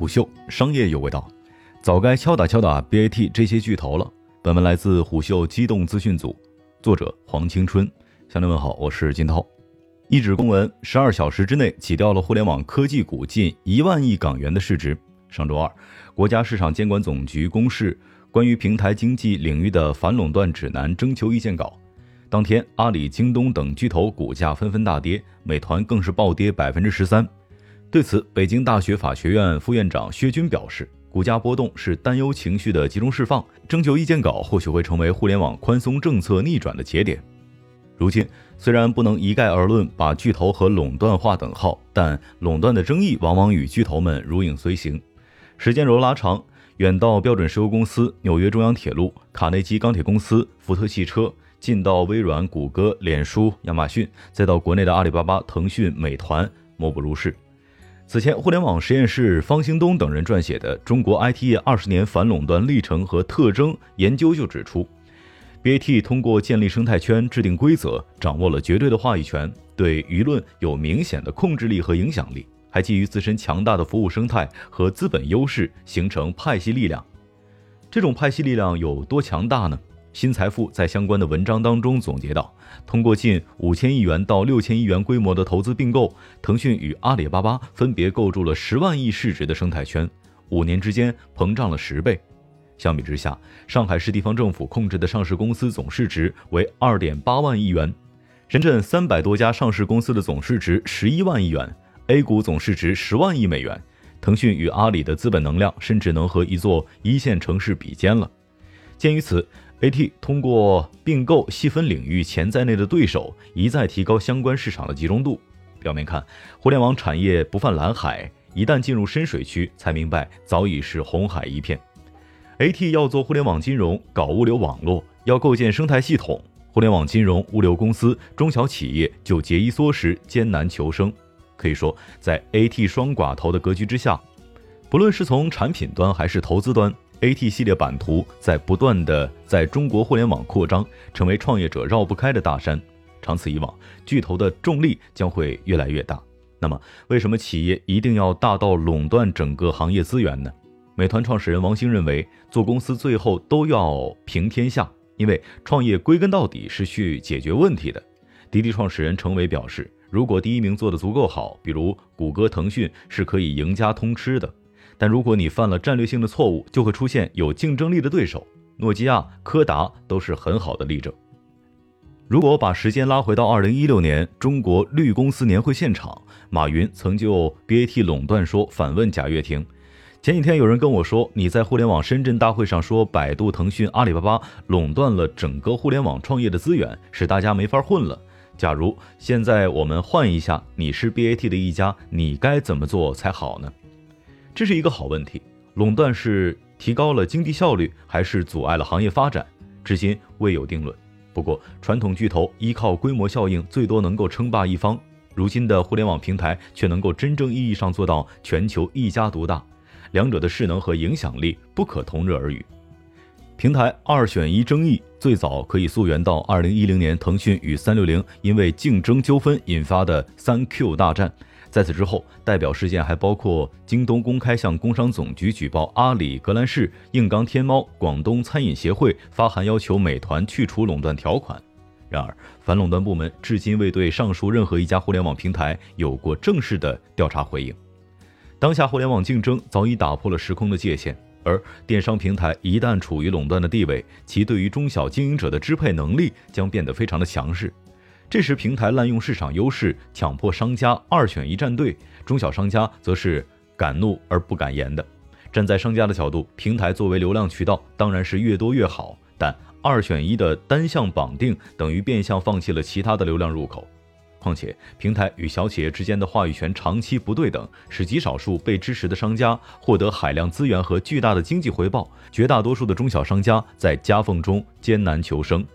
虎嗅商业有味道，早该敲打敲打 BAT 这些巨头了。本文来自虎嗅机动资讯组，作者黄青春。向您问好，我是金涛。一纸公文，十二小时之内挤掉了互联网科技股近一万亿港元的市值。上周二，国家市场监管总局公示关于平台经济领域的反垄断指南征求意见稿。当天，阿里、京东等巨头股价纷纷大跌，美团更是暴跌百分之十三。对此，北京大学法学院副院长薛军表示，股价波动是担忧情绪的集中释放。征求意见稿或许会成为互联网宽松政策逆转的节点。如今，虽然不能一概而论把巨头和垄断划等号，但垄断的争议往往与巨头们如影随形。时间轴拉长，远到标准石油公司、纽约中央铁路、卡内基钢铁公司、福特汽车，近到微软、谷歌、脸书、亚马逊，再到国内的阿里巴巴、腾讯、美团，莫不如是。此前，互联网实验室方兴东等人撰写的《中国 IT 业二十年反垄断历程和特征》研究就指出，BAT 通过建立生态圈、制定规则，掌握了绝对的话语权，对舆论有明显的控制力和影响力，还基于自身强大的服务生态和资本优势，形成派系力量。这种派系力量有多强大呢？新财富在相关的文章当中总结到，通过近五千亿元到六千亿元规模的投资并购，腾讯与阿里巴巴分别构筑了十万亿市值的生态圈，五年之间膨胀了十倍。相比之下，上海市地方政府控制的上市公司总市值为二点八万亿元，深圳三百多家上市公司的总市值十一万亿元，A 股总市值十万亿美元。腾讯与阿里的资本能量甚至能和一座一线城市比肩了。鉴于此。A.T. 通过并购细分领域潜在内的对手，一再提高相关市场的集中度。表面看，互联网产业不泛蓝海，一旦进入深水区，才明白早已是红海一片。A.T. 要做互联网金融，搞物流网络，要构建生态系统，互联网金融、物流公司、中小企业就节衣缩食，艰难求生。可以说，在 A.T. 双寡头的格局之下，不论是从产品端还是投资端。AT 系列版图在不断的在中国互联网扩张，成为创业者绕不开的大山。长此以往，巨头的重力将会越来越大。那么，为什么企业一定要大到垄断整个行业资源呢？美团创始人王兴认为，做公司最后都要平天下，因为创业归根到底是去解决问题的。滴滴创始人程伟表示，如果第一名做得足够好，比如谷歌、腾讯，是可以赢家通吃的。但如果你犯了战略性的错误，就会出现有竞争力的对手。诺基亚、柯达都是很好的例证。如果把时间拉回到二零一六年中国绿公司年会现场，马云曾就 BAT 垄断说反问贾跃亭。前几天有人跟我说，你在互联网深圳大会上说百度、腾讯、阿里巴巴垄断了整个互联网创业的资源，使大家没法混了。假如现在我们换一下，你是 BAT 的一家，你该怎么做才好呢？这是一个好问题，垄断是提高了经济效率，还是阻碍了行业发展？至今未有定论。不过，传统巨头依靠规模效应，最多能够称霸一方；如今的互联网平台却能够真正意义上做到全球一家独大，两者的势能和影响力不可同日而语。平台二选一争议最早可以溯源到二零一零年腾讯与三六零因为竞争纠纷引发的三 Q 大战。在此之后，代表事件还包括京东公开向工商总局举报阿里、格兰仕、硬刚、天猫、广东餐饮协会发函要求美团去除垄断条款。然而，反垄断部门至今未对上述任何一家互联网平台有过正式的调查回应。当下互联网竞争早已打破了时空的界限，而电商平台一旦处于垄断的地位，其对于中小经营者的支配能力将变得非常的强势。这时，平台滥用市场优势，强迫商家二选一站队；中小商家则是敢怒而不敢言的。站在商家的角度，平台作为流量渠道，当然是越多越好。但二选一的单向绑定，等于变相放弃了其他的流量入口。况且，平台与小企业之间的话语权长期不对等，使极少数被支持的商家获得海量资源和巨大的经济回报，绝大多数的中小商家在夹缝中艰难求生。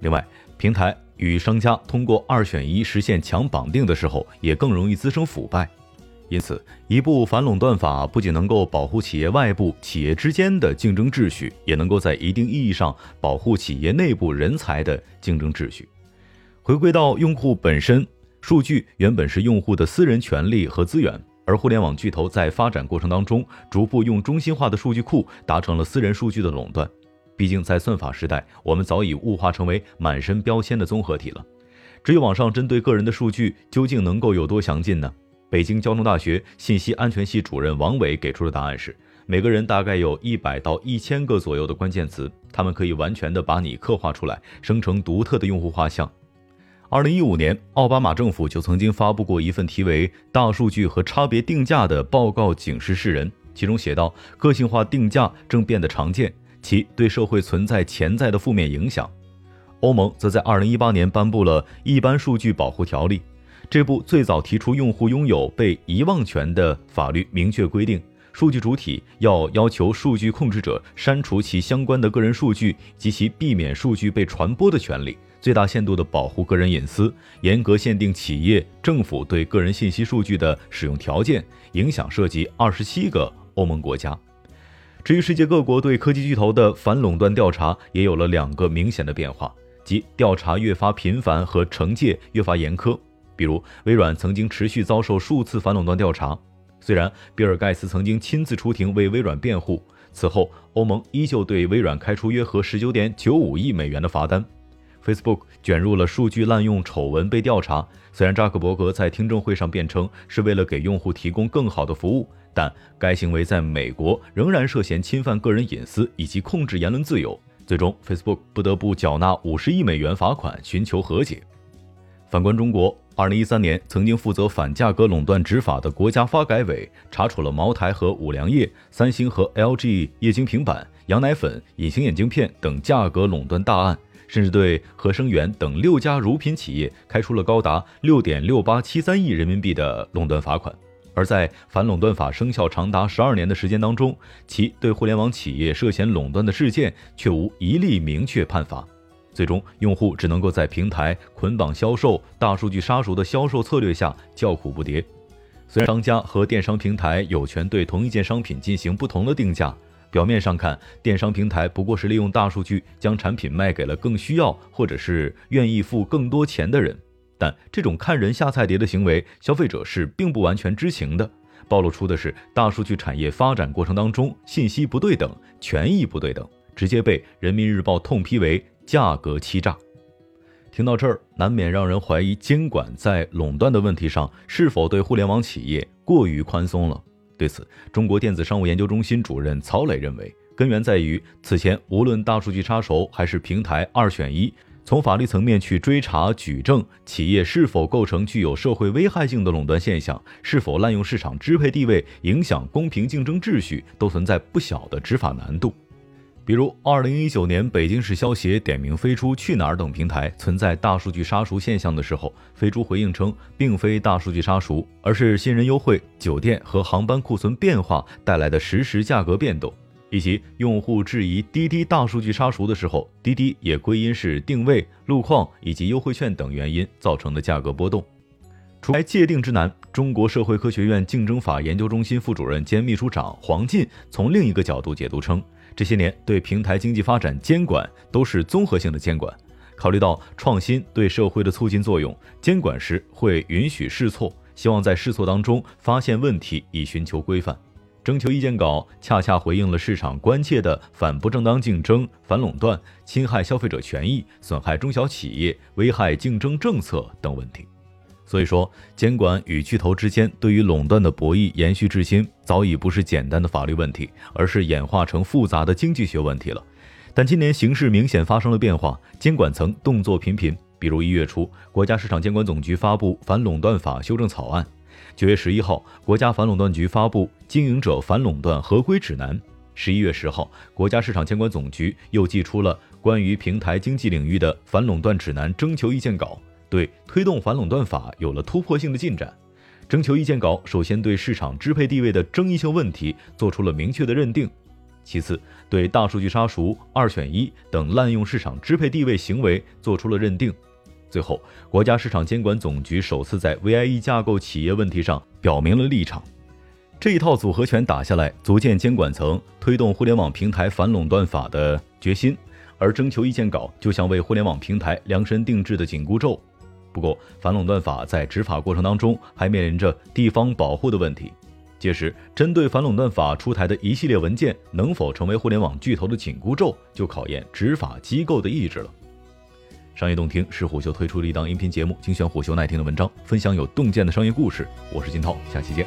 另外，平台。与商家通过二选一实现强绑定的时候，也更容易滋生腐败。因此，一部反垄断法不仅能够保护企业外部、企业之间的竞争秩序，也能够在一定意义上保护企业内部人才的竞争秩序。回归到用户本身，数据原本是用户的私人权利和资源，而互联网巨头在发展过程当中，逐步用中心化的数据库达成了私人数据的垄断。毕竟在算法时代，我们早已物化成为满身标签的综合体了。至于网上针对个人的数据究竟能够有多详尽呢？北京交通大学信息安全系主任王伟给出的答案是：每个人大概有一百到一千个左右的关键词，他们可以完全的把你刻画出来，生成独特的用户画像。二零一五年，奥巴马政府就曾经发布过一份题为《大数据和差别定价》的报告，警示世人。其中写道，个性化定价正变得常见，其对社会存在潜在的负面影响。欧盟则在二零一八年颁布了《一般数据保护条例》，这部最早提出用户拥有被遗忘权的法律，明确规定，数据主体要要求数据控制者删除其相关的个人数据及其避免数据被传播的权利。最大限度地保护个人隐私，严格限定企业、政府对个人信息数据的使用条件，影响涉及二十七个欧盟国家。至于世界各国对科技巨头的反垄断调查，也有了两个明显的变化，即调查越发频繁和惩戒越发严苛。比如，微软曾经持续遭受数次反垄断调查，虽然比尔盖茨曾经亲自出庭为微软辩护，此后欧盟依旧对微软开出约合十九点九五亿美元的罚单。Facebook 卷入了数据滥用丑闻被调查。虽然扎克伯格在听证会上辩称是为了给用户提供更好的服务，但该行为在美国仍然涉嫌侵犯个人隐私以及控制言论自由。最终，Facebook 不得不缴纳五十亿美元罚款，寻求和解。反观中国，二零一三年曾经负责反价格垄断执法的国家发改委查处了茅台和五粮液、三星和 LG 液晶平板、羊奶粉、隐形眼镜片等价格垄断大案。甚至对合生元等六家乳品企业开出了高达六点六八七三亿人民币的垄断罚款，而在反垄断法生效长达十二年的时间当中，其对互联网企业涉嫌垄断的事件却无一例明确判罚，最终用户只能够在平台捆绑销售、大数据杀熟的销售策略下叫苦不迭。虽然商家和电商平台有权对同一件商品进行不同的定价。表面上看，电商平台不过是利用大数据将产品卖给了更需要或者是愿意付更多钱的人，但这种看人下菜碟的行为，消费者是并不完全知情的，暴露出的是大数据产业发展过程当中信息不对等、权益不对等，直接被人民日报痛批为价格欺诈。听到这儿，难免让人怀疑监管在垄断的问题上是否对互联网企业过于宽松了。对此，中国电子商务研究中心主任曹磊认为，根源在于此前无论大数据杀手还是平台二选一，从法律层面去追查举证企业是否构成具有社会危害性的垄断现象，是否滥用市场支配地位影响公平竞争秩序，都存在不小的执法难度。比如，二零一九年北京市消协点名飞猪、去哪儿等平台存在大数据杀熟现象的时候，飞猪回应称，并非大数据杀熟，而是新人优惠、酒店和航班库存变化带来的实时价格变动，以及用户质疑滴滴大数据杀熟的时候，滴滴也归因是定位、路况以及优惠券等原因造成的价格波动。除开界定之难，中国社会科学院竞争法研究中心副主任兼秘书长黄进从另一个角度解读称。这些年对平台经济发展监管都是综合性的监管，考虑到创新对社会的促进作用，监管时会允许试错，希望在试错当中发现问题以寻求规范。征求意见稿恰恰回应了市场关切的反不正当竞争、反垄断、侵害消费者权益、损害中小企业、危害竞争政策等问题。所以说，监管与巨头之间对于垄断的博弈延续至今，早已不是简单的法律问题，而是演化成复杂的经济学问题了。但今年形势明显发生了变化，监管层动作频频。比如一月初，国家市场监管总局发布反垄断法修正草案；九月十一号，国家反垄断局发布经营者反垄断合规指南；十一月十号，国家市场监管总局又寄出了关于平台经济领域的反垄断指南征求意见稿。对推动反垄断法有了突破性的进展。征求意见稿首先对市场支配地位的争议性问题做出了明确的认定，其次对大数据杀熟、二选一等滥用市场支配地位行为做出了认定，最后国家市场监管总局首次在 VIE 架构企业问题上表明了立场。这一套组合拳打下来，足见监管层推动互联网平台反垄断法的决心。而征求意见稿就像为互联网平台量身定制的紧箍咒。不过，反垄断法在执法过程当中还面临着地方保护的问题。届时，针对反垄断法出台的一系列文件能否成为互联网巨头的紧箍咒，就考验执法机构的意志了。商业洞听是虎嗅推出的一档音频节目，精选虎嗅耐听的文章，分享有洞见的商业故事。我是金涛，下期见。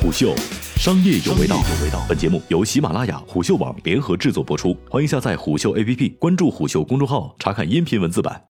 虎嗅，商业有味道。本节目由喜马拉雅、虎嗅网联合制作播出，欢迎下载虎嗅 APP，关注虎嗅公众号，查看音频文字版。